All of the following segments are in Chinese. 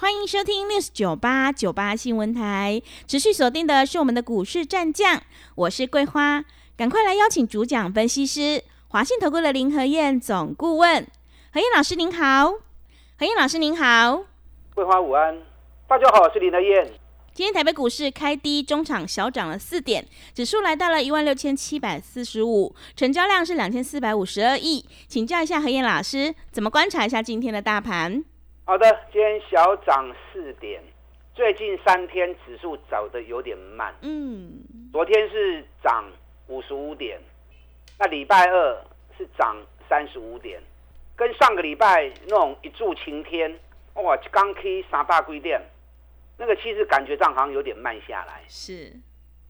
欢迎收听 news 九八九八新闻台，持续锁定的是我们的股市战将，我是桂花，赶快来邀请主讲分析师华信投顾的林和燕总顾问，何燕老师您好，何燕老师您好，桂花午安，大家好，我是林和燕。今天台北股市开低，中场小涨了四点，指数来到了一万六千七百四十五，成交量是两千四百五十二亿，请教一下何燕老师，怎么观察一下今天的大盘？好的，今天小涨四点。最近三天指数走的有点慢。嗯，昨天是涨五十五点，那礼拜二是涨三十五点，跟上个礼拜那种一柱擎天，哇，刚 K 三大规点，那个其实感觉上好像有点慢下来。是，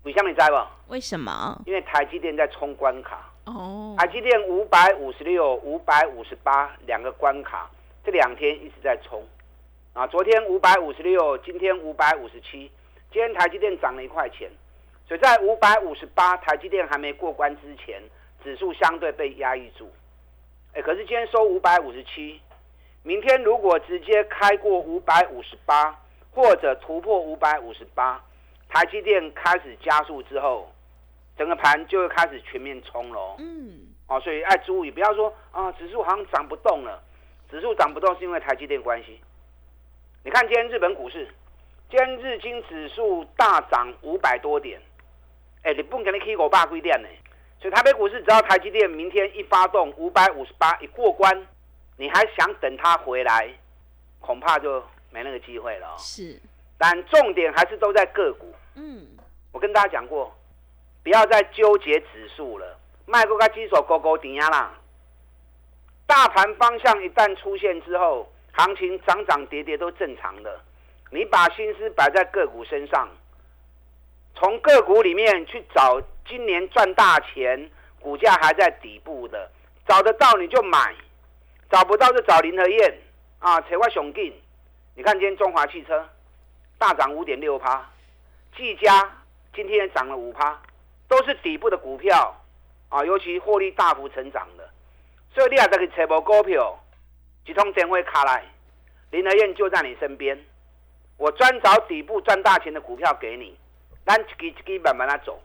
你像你在不？为什么？因为台积电在冲关卡。哦。台积电五百五十六、五百五十八两个关卡。这两天一直在冲，啊，昨天五百五十六，今天五百五十七，今天台积电涨了一块钱，所以在五百五十八，台积电还没过关之前，指数相对被压抑住。哎，可是今天收五百五十七，明天如果直接开过五百五十八，或者突破五百五十八，台积电开始加速之后，整个盘就会开始全面冲喽。嗯，哦，所以爱注意，不要说啊，指数好像涨不动了。指数涨不动是因为台积电关系。你看今天日本股市，今天日经指数大涨五百多点，哎，你不给你 K 五百几点呢？所以台北股市只要台积电明天一发动五百五十八一过关，你还想等它回来，恐怕就没那个机会了。是，但重点还是都在个股。嗯，我跟大家讲过，不要再纠结指数了，卖过个基手高高顶压啦。大盘方向一旦出现之后，行情涨涨跌跌都正常的。你把心思摆在个股身上，从个股里面去找今年赚大钱、股价还在底部的，找得到你就买，找不到就找林和燕啊，扯块熊劲。你看今天中华汽车大涨五点六趴，技嘉今天涨了五趴，都是底部的股票啊，尤其获利大幅成长的。所以你也再去找无股票，一通电话卡来，林和燕就在你身边。我专找底部赚大钱的股票给你，咱一支一支慢慢来走。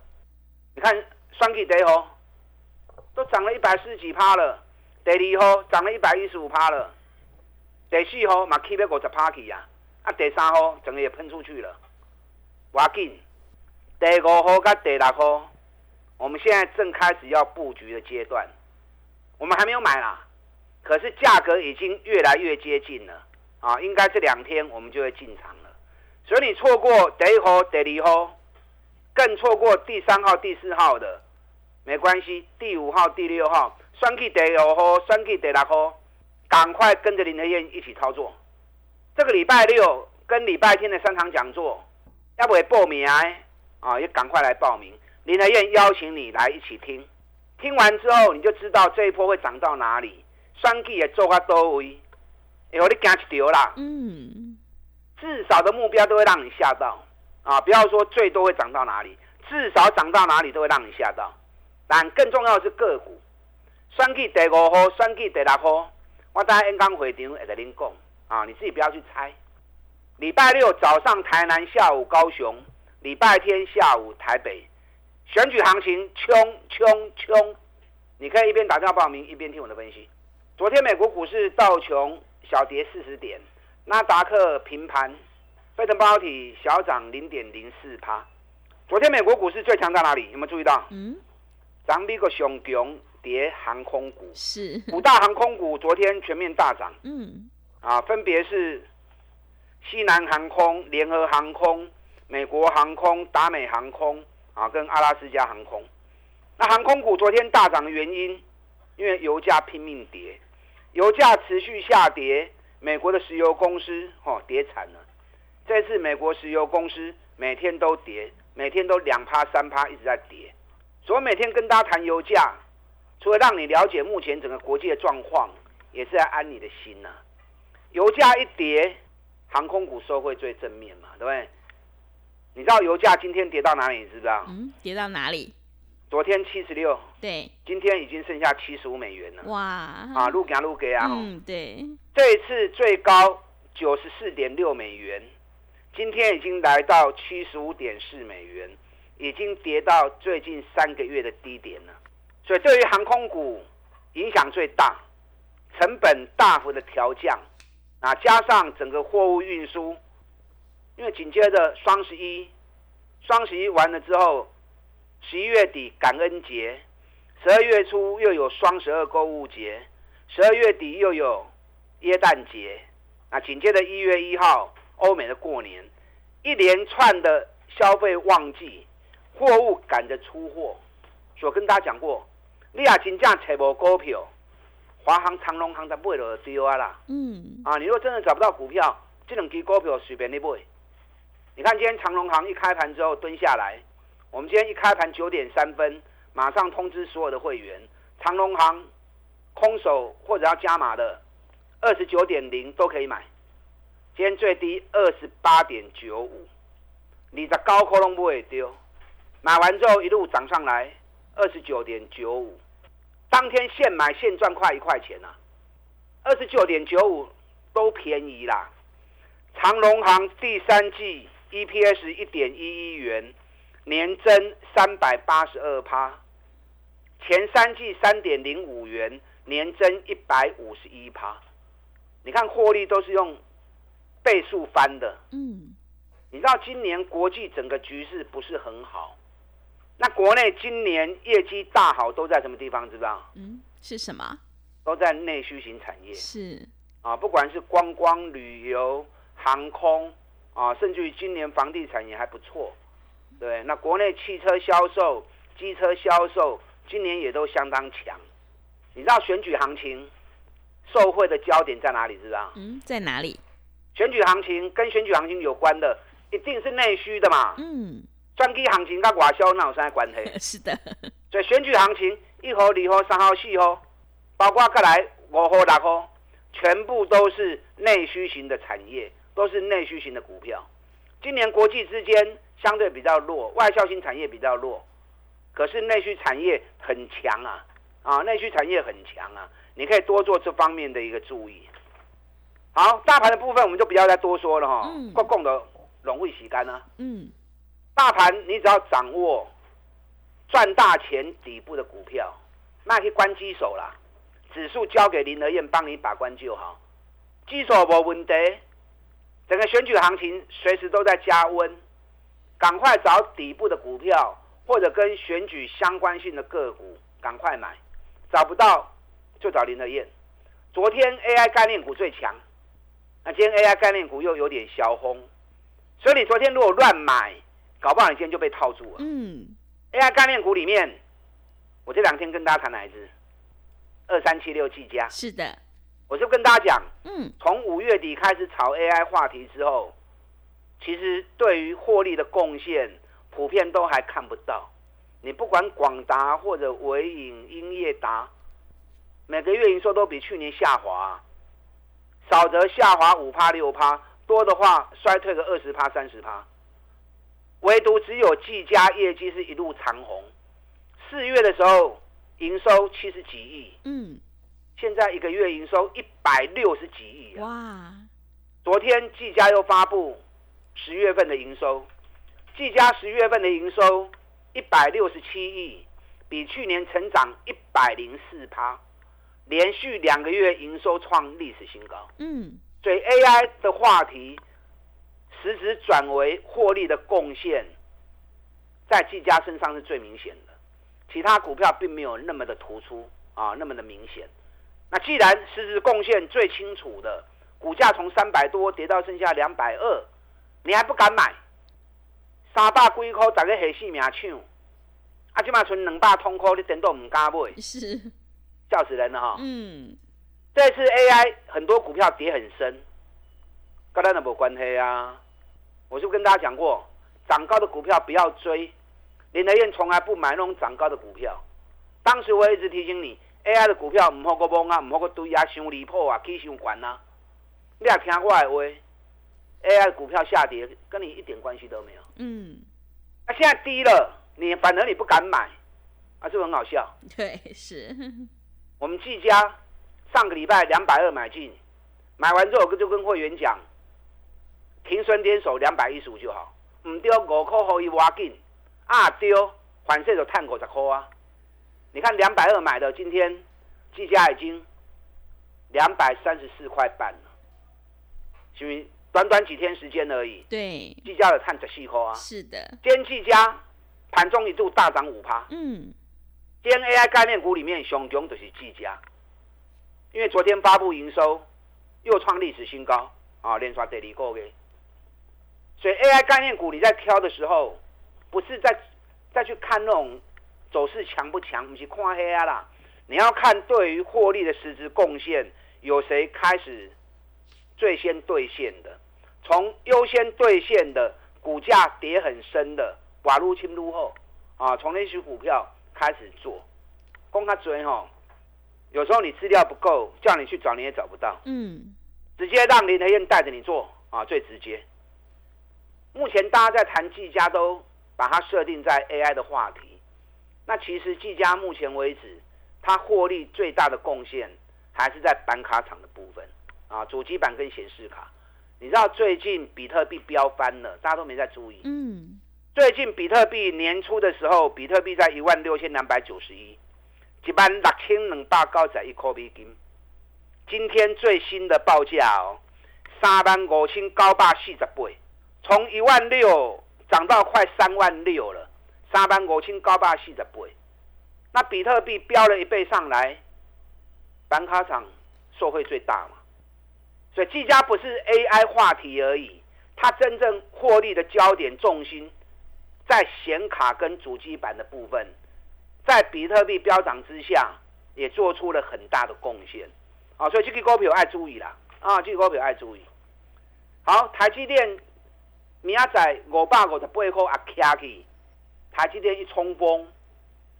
你看，双气第一号都涨了一百四十几趴了，第二号涨了一百一十五趴了，第四号嘛起要五十趴去呀，啊，第三号整个也喷出去了，挖紧。第五号跟第六号，我们现在正开始要布局的阶段。我们还没有买啦，可是价格已经越来越接近了啊！应该这两天我们就会进场了。所以你错过第一号、第二号，更错过第三号、第四号的，没关系。第五号、第六号，双 K 第五号、双 K 第六号，赶快跟着林德燕一起操作。这个礼拜六跟礼拜天的三场讲座，要不要报名啊？也赶快来报名。林德燕邀请你来一起听。听完之后，你就知道这一波会涨到哪里。双 K 也做到多位，哎，我你惊一条啦。嗯，至少的目标都会让你吓到啊！不要说最多会涨到哪里，至少涨到哪里都会让你吓到。但更重要的是个股，双 K 第五号，双 K 第六号，我在演讲会场会跟您讲啊，你自己不要去猜。礼拜六早上台南，下午高雄，礼拜天下午台北。选举行情冲冲冲，你可以一边打电话报名，一边听我的分析。昨天美国股市道琼小跌四十点，纳达克平盘，费城半导体小涨零点零四趴。昨天美国股市最强在哪里？有没有注意到？嗯，咱美国熊熊跌航空股，是五大航空股昨天全面大涨。嗯，啊，分别是西南航空、联合航空、美国航空、达美航空。啊，跟阿拉斯加航空，那航空股昨天大涨的原因，因为油价拼命跌，油价持续下跌，美国的石油公司哦跌惨了。这次美国石油公司每天都跌，每天都两趴三趴一直在跌，所以每天跟大家谈油价，除了让你了解目前整个国际的状况，也是在安你的心呐。油价一跌，航空股收会最正面嘛，对不对？你知道油价今天跌到哪里？你知不知道？嗯，跌到哪里？昨天七十六，对，今天已经剩下七十五美元了。哇！啊，路给啊路给啊！嗯，对。这一次最高九十四点六美元，今天已经来到七十五点四美元，已经跌到最近三个月的低点了。所以对于航空股影响最大，成本大幅的调降，啊，加上整个货物运输，因为紧接着双十一，双十一完了之后。十一月底感恩节，十二月初又有双十二购物节，十二月底又有耶诞节，那紧接着一月一号欧美的过年，一连串的消费旺季，货物赶着出货。所跟大家讲过，你啊真正找无股票，华航、长隆航的买了丢啊啦。嗯。啊，你如果真的找不到股票，这两支股票随便你买。你看今天长隆行一开盘之后蹲下来。我们今天一开盘九点三分，马上通知所有的会员，长隆行空手或者要加码的，二十九点零都可以买。今天最低二十八点九五，你的高科龙不会丢。买完之后一路涨上来，二十九点九五，当天现买现赚快一块钱啊！二十九点九五都便宜啦。长隆行第三季 EPS 一点一一元。年增三百八十二趴，前三季三点零五元，年增一百五十一趴。你看获利都是用倍数翻的。嗯，你知道今年国际整个局势不是很好，那国内今年业绩大好都在什么地方？知道？嗯，是什么？都在内需型产业。是啊，不管是观光旅游、航空啊，甚至于今年房地产也还不错。对，那国内汽车销售、机车销售今年也都相当强。你知道选举行情受惠的焦点在哪里？知道？嗯，在哪里？选举行情跟选举行情有关的，一定是内需的嘛。嗯。专机行情跟外销那有啥关系？是的。所以选举行情一号、二号、三号、四号，包括过来五号、六号，全部都是内需型的产业，都是内需型的股票。今年国际之间。相对比较弱，外销型产业比较弱，可是内需产业很强啊！啊，内需产业很强啊！你可以多做这方面的一个注意。好，大盘的部分我们就不要再多说了哈，国共的融会洗干啊。嗯，大盘你只要掌握赚大钱底部的股票，那可以关机手啦。指数交给林德燕帮你把关就好，机手无问题。整个选举行情随时都在加温。赶快找底部的股票，或者跟选举相关性的个股，赶快买。找不到就找林德燕。昨天 AI 概念股最强，那今天 AI 概念股又有点小轰，所以你昨天如果乱买，搞不好你今天就被套住了。嗯，AI 概念股里面，我这两天跟大家谈哪一支？二三七六技嘉。是的，我就跟大家讲，嗯，从五月底开始炒 AI 话题之后。其实对于获利的贡献，普遍都还看不到。你不管广达或者伟影、英业达，每个月营收都比去年下滑，少则下滑五趴六趴，多的话衰退个二十趴三十趴。唯独只有技嘉业绩是一路长红，四月的时候营收七十几亿，嗯，现在一个月营收一百六十几亿啊！哇，昨天技嘉又发布。十月份的营收，技嘉十月份的营收一百六十七亿，比去年成长一百零四趴，连续两个月营收创历史新高。嗯，所以 AI 的话题实质转为获利的贡献，在技嘉身上是最明显的，其他股票并没有那么的突出啊，那么的明显。那既然实质贡献最清楚的，股价从三百多跌到剩下两百二。你还不敢买？三百几块，大家下死命抢。啊，即马存两百通块，你真都唔敢买。是，笑死人了哈。嗯。这次 AI 很多股票跌很深，跟咱都无关系啊。我就跟大家讲过，涨高的股票不要追，林德燕从来不买那种涨高的股票。当时我一直提醒你，AI 的股票唔好个崩啊，唔好个堆啊，伤离谱啊，起伤悬啊。你也听我的话，AI 股票下跌跟你一点关系都没有。嗯。那现在低了，你反而你不敢买，啊，是不是很好笑？对，是。我们季家上个礼拜两百二买进，买完之后就跟会员讲，停损点手两百一十五就好，唔丢五块可以挖紧，啊丢，反正就探五十块啊。你看两百二买的，今天计价已经两百三十四块半了，是不是短短几天时间而已？对，计价的探十四块啊。是的，今天计价盘中一度大涨五趴。嗯，今天 AI 概念股里面熊熊就是季家，因为昨天发布营收又创历史新高啊，连刷第二个月。所以 AI 概念股你在挑的时候，不是在再去看那种。走势强不强？不是看黑啊啦！你要看对于获利的实质贡献，有谁开始最先兑现的？从优先兑现的股价跌很深的，寡入清入后啊，从那些股票开始做。公开追吼，有时候你资料不够，叫你去找你也找不到。嗯，直接让林德燕带着你做啊，最直接。目前大家在谈技嘉，都把它设定在 AI 的话题。那其实技嘉目前为止，它获利最大的贡献还是在板卡厂的部分啊，主机板跟显示卡。你知道最近比特币飙翻了，大家都没在注意。嗯。最近比特币年初的时候，比特币在一万六千两百九十一，一万六千两百九十一颗美金。今天最新的报价哦，三万五千九百四十八，从一万六涨到快三万六了。三万五千高八四十倍，那比特币飙了一倍上来，板卡厂受惠最大嘛。所以技嘉不是 AI 话题而已，它真正获利的焦点重心在显卡跟主机板的部分，在比特币飙涨之下，也做出了很大的贡献。啊，所以这个股票爱注意啦，啊，这个股票爱注意。好，台积电明仔五百五十八块啊，卡起。台积电一冲锋，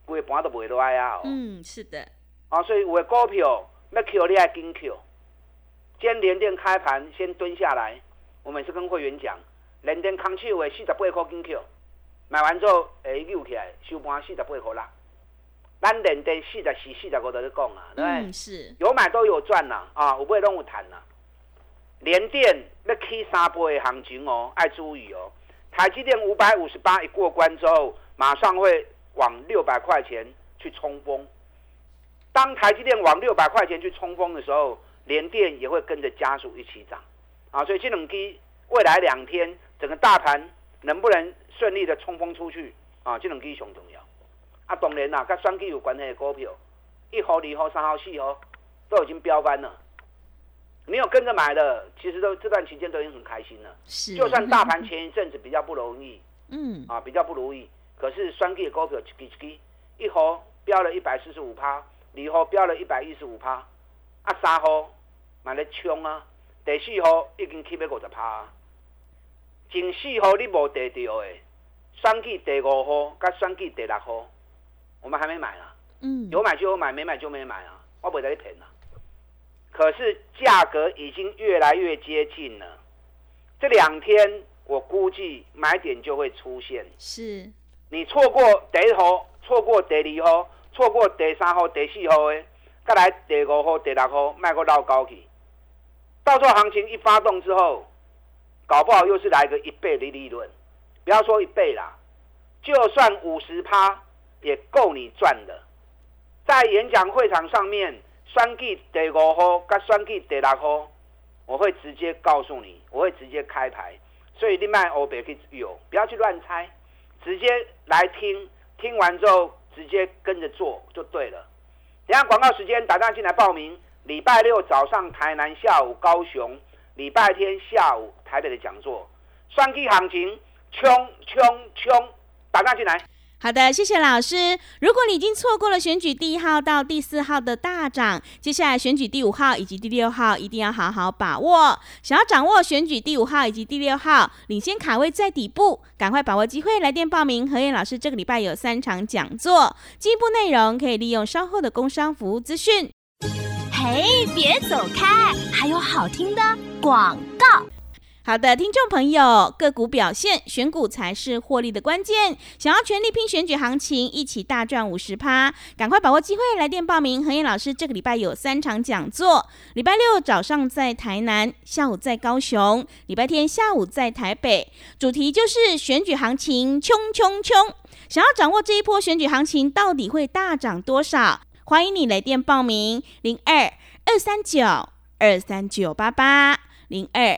规盘都袂落来啊！嗯，是的。啊，所以有的股票要 Q 你爱跟 Q。今天连电开盘先蹲下来，我每次跟会员讲，连电空手的四十八块跟 Q，买完之后会扭起来，收盘四十八块啦。咱连电四十四、四十五都在讲啊，对不对？是。有买都有赚呐，啊，有买拢有赚呐。连电要起三倍的行情哦，爱注意哦。台积电五百五十八一过关之后。马上会往六百块钱去冲锋。当台积电往六百块钱去冲锋的时候，联电也会跟着加速一起涨。啊，所以这两基未来两天整个大盘能不能顺利的冲锋出去啊？这两基上重要。啊，当然啦，跟双基有关系的股票，一号、二号、三号、四号都已经飙翻了。没有跟着买的，其实都这段期间都已经很开心了。是。就算大盘前一阵子比较不容易，嗯，啊，比较不如意。可是双 K 的股票一支一支，一号飙了一百四十五趴，二号飙了一百一十五趴，啊三号买咧冲啊，第四号已经起要五十趴，前四号你无得到的，双 K 第五号跟双 K 第六号，我们还没买啊，嗯，有买就有买，没买就没买啊，我不会你骗啊。可是价格已经越来越接近了，这两天我估计买点就会出现，是。你错过第一号，错过第二号，错过第三号、第四号的，再来第五号、第六号，卖个老高去。到时候行情一发动之后，搞不好又是来个一倍的利润。不要说一倍啦，就算五十趴也够你赚的。在演讲会场上面，选计第五号跟选计第六号，我会直接告诉你，我会直接开牌。所以你卖欧别去有，不要去乱猜。直接来听，听完之后直接跟着做就对了。等下广告时间，打电进来报名。礼拜六早上台南，下午高雄，礼拜天下午台北的讲座。双击行情，冲冲冲！打电进来。好的，谢谢老师。如果你已经错过了选举第一号到第四号的大涨，接下来选举第五号以及第六号一定要好好把握。想要掌握选举第五号以及第六号领先卡位在底部，赶快把握机会来电报名。何燕老师这个礼拜有三场讲座，进一步内容可以利用稍后的工商服务资讯。嘿，别走开，还有好听的广告。好的，听众朋友，个股表现，选股才是获利的关键。想要全力拼选举行情，一起大赚五十趴，赶快把握机会，来电报名。何燕老师这个礼拜有三场讲座，礼拜六早上在台南，下午在高雄，礼拜天下午在台北，主题就是选举行情，冲冲冲！想要掌握这一波选举行情到底会大涨多少，欢迎你来电报名：零二二三九二三九八八零二。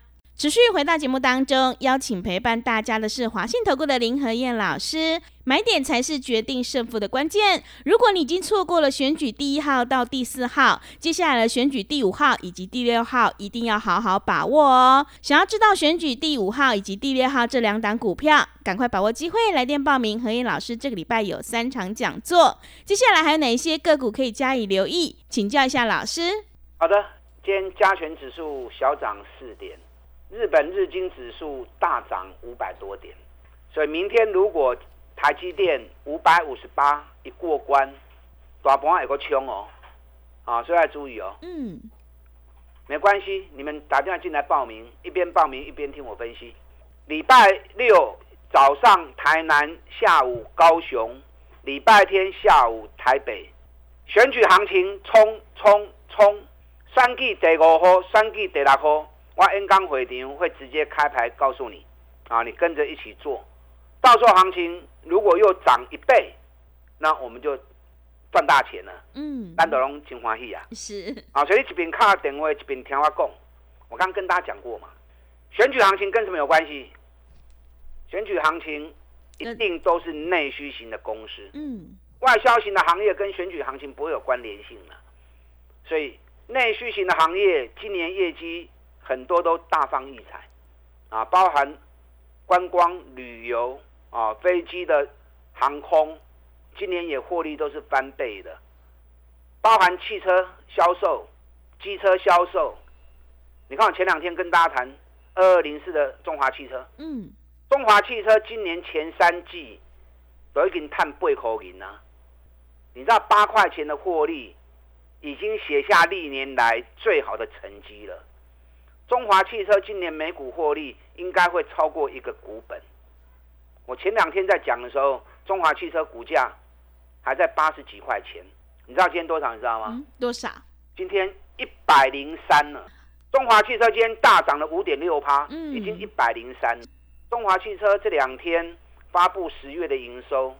持续回到节目当中，邀请陪伴大家的是华信投顾的林和燕老师。买点才是决定胜负的关键。如果你已经错过了选举第一号到第四号，接下来的选举第五号以及第六号，一定要好好把握哦。想要知道选举第五号以及第六号这两档股票，赶快把握机会来电报名。何燕老师这个礼拜有三场讲座，接下来还有哪一些个股可以加以留意？请教一下老师。好的，今天加权指数小涨四点。日本日经指数大涨五百多点，所以明天如果台积电五百五十八一过关，大盘有个冲哦，啊，所以要注意哦。嗯，没关系，你们打电话进来报名，一边报名一边听我分析。礼拜六早上台南，下午高雄，礼拜天下午台北，选举行情冲冲冲，三季第五号，三季第六号。我 N 刚回停会直接开牌告诉你，啊，你跟着一起做，到时候行情如果又涨一倍，那我们就赚大钱了。嗯，单德龙真欢喜啊。是。啊，所以一边卡电话一边听我讲。我刚刚跟大家讲过嘛，选举行情跟什么有关系？选举行情一定都是内需型的公司。嗯。外销型的行业跟选举行情不会有关联性了。所以内需型的行业今年业绩。很多都大放异彩，啊，包含观光旅游啊，飞机的航空，今年也获利都是翻倍的，包含汽车销售、机车销售。你看我前两天跟大家谈二二零四的中华汽车，嗯，中华汽车今年前三季都已经探八口银了，你知道八块钱的获利已经写下历年来最好的成绩了。中华汽车今年每股获利应该会超过一个股本。我前两天在讲的时候，中华汽车股价还在八十几块钱，你知道今天多少？你知道吗？多少？今天一百零三了。中华汽车今天大涨了五点六趴，已经一百零三。中华汽车这两天发布十月的营收，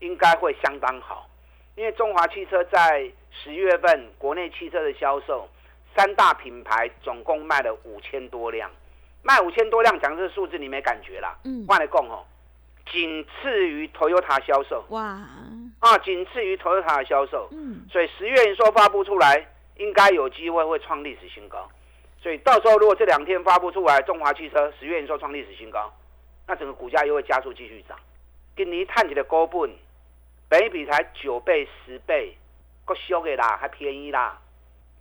应该会相当好，因为中华汽车在十月份国内汽车的销售。三大品牌总共卖了五千多辆，卖五千多辆，讲这个数字你没感觉啦？嗯，换来共吼，仅次于 Toyota 销售。哇！啊，仅次于 Toyota 的销售。嗯，所以十月营收发布出来，应该有机会会创历史新高。所以到时候如果这两天发布出来，中华汽车十月营收创历史新高，那整个股价又会加速继续涨。今年探起的高本，本比才九倍、十倍，够修给啦，还便宜啦。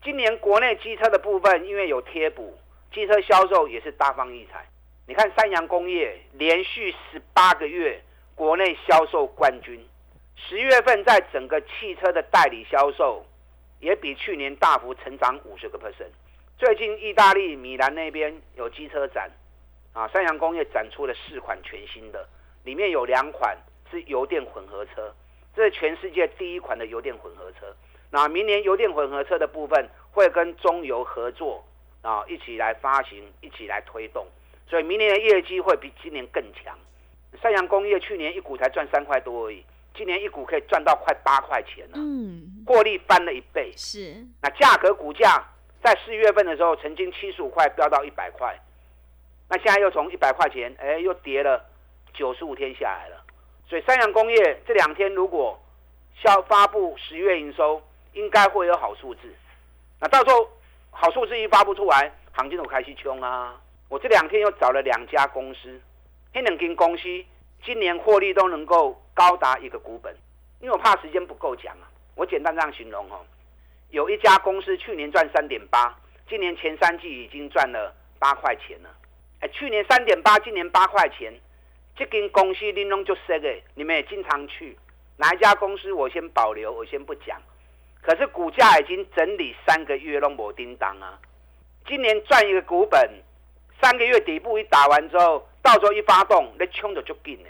今年国内机车的部分，因为有贴补，机车销售也是大放异彩。你看三洋工业连续十八个月国内销售冠军，十月份在整个汽车的代理销售也比去年大幅成长五十个 percent。最近意大利米兰那边有机车展，啊，三洋工业展出了四款全新的，里面有两款是油电混合车，这是全世界第一款的油电混合车。那明年油电混合车的部分会跟中油合作啊，一起来发行，一起来推动，所以明年的业绩会比今年更强。三洋工业去年一股才赚三块多而已，今年一股可以赚到快八块钱了，嗯，获利翻了一倍。是，那价格股价在四月份的时候曾经七十五块飙到一百块，那现在又从一百块钱，哎，又跌了九十五天下来了。所以三洋工业这两天如果销发布十月营收，应该会有好数字。那到时候好数字一发布出来，行情就开始冲啊！我这两天又找了两家公司，那两间公司今年获利都能够高达一个股本。因为我怕时间不够讲啊，我简单这样形容哦。有一家公司去年赚三点八，今年前三季已经赚了八块钱了。哎，去年三点八，今年八块钱，这间公司玲珑就说的，你们也经常去。哪一家公司我先保留，我先不讲。可是股价已经整理三个月，拢无叮当啊。今年赚一个股本，三个月底部一打完之后，到时候一发动，那冲的就紧呢。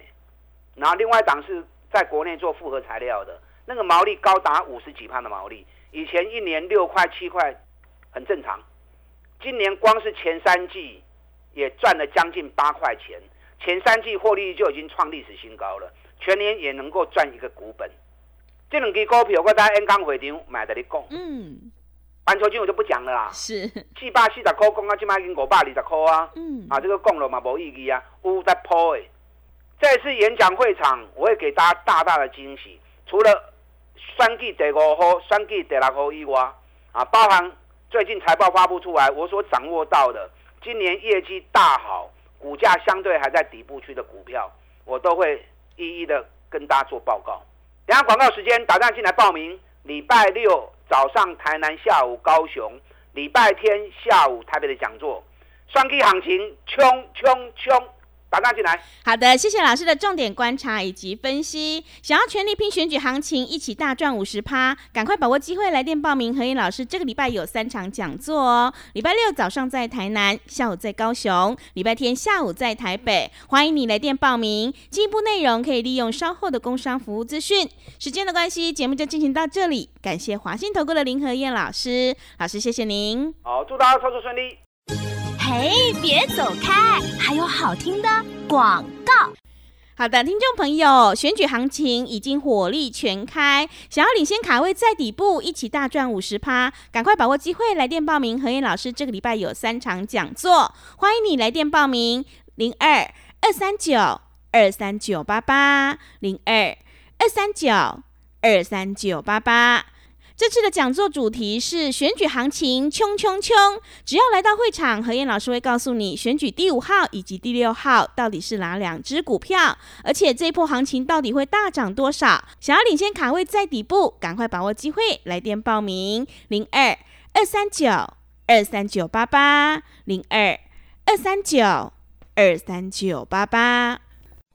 然后另外一档是在国内做复合材料的，那个毛利高达五十几帕的毛利，以前一年六块七块很正常，今年光是前三季也赚了将近八块钱，前三季获利就已经创历史新高了。全年也能够赚一个股本，这两支股票我在 N 港会场买的你讲，嗯，环球金我就不讲了啦，是。七百四十块讲啊，今麦已经五百二十块啊，嗯，啊这个讲了嘛无意义啊，有在抛诶。这次演讲会场我会给大家大大的惊喜，除了三季第五号、三季第六号以外，啊，包含最近财报发布出来，我所掌握到的今年业绩大好、股价相对还在底部区的股票，我都会。一一的跟大家做报告。等下广告时间，打电话进来报名。礼拜六早上台南，下午高雄；礼拜天下午台北的讲座。双击行情，冲冲冲！打大进来。好的，谢谢老师的重点观察以及分析。想要全力拼选举行情，一起大赚五十趴，赶快把握机会来电报名。何燕老师这个礼拜有三场讲座哦。礼拜六早上在台南，下午在高雄；礼拜天下午在台北。欢迎你来电报名。进一步内容可以利用稍后的工商服务资讯。时间的关系，节目就进行到这里。感谢华信投顾的林何燕老师，老师谢谢您。好，祝大家操作顺利。嘿，别走开！还有好听的广告。好的，听众朋友，选举行情已经火力全开，想要领先卡位在底部，一起大赚五十趴，赶快把握机会，来电报名。何燕老师这个礼拜有三场讲座，欢迎你来电报名：零二二三九二三九八八零二二三九二三九八八。这次的讲座主题是选举行情，冲冲冲！只要来到会场，何燕老师会告诉你选举第五号以及第六号到底是哪两只股票，而且这一波行情到底会大涨多少？想要领先卡位在底部，赶快把握机会，来电报名：零二二三九二三九八八零二二三九二三九八八。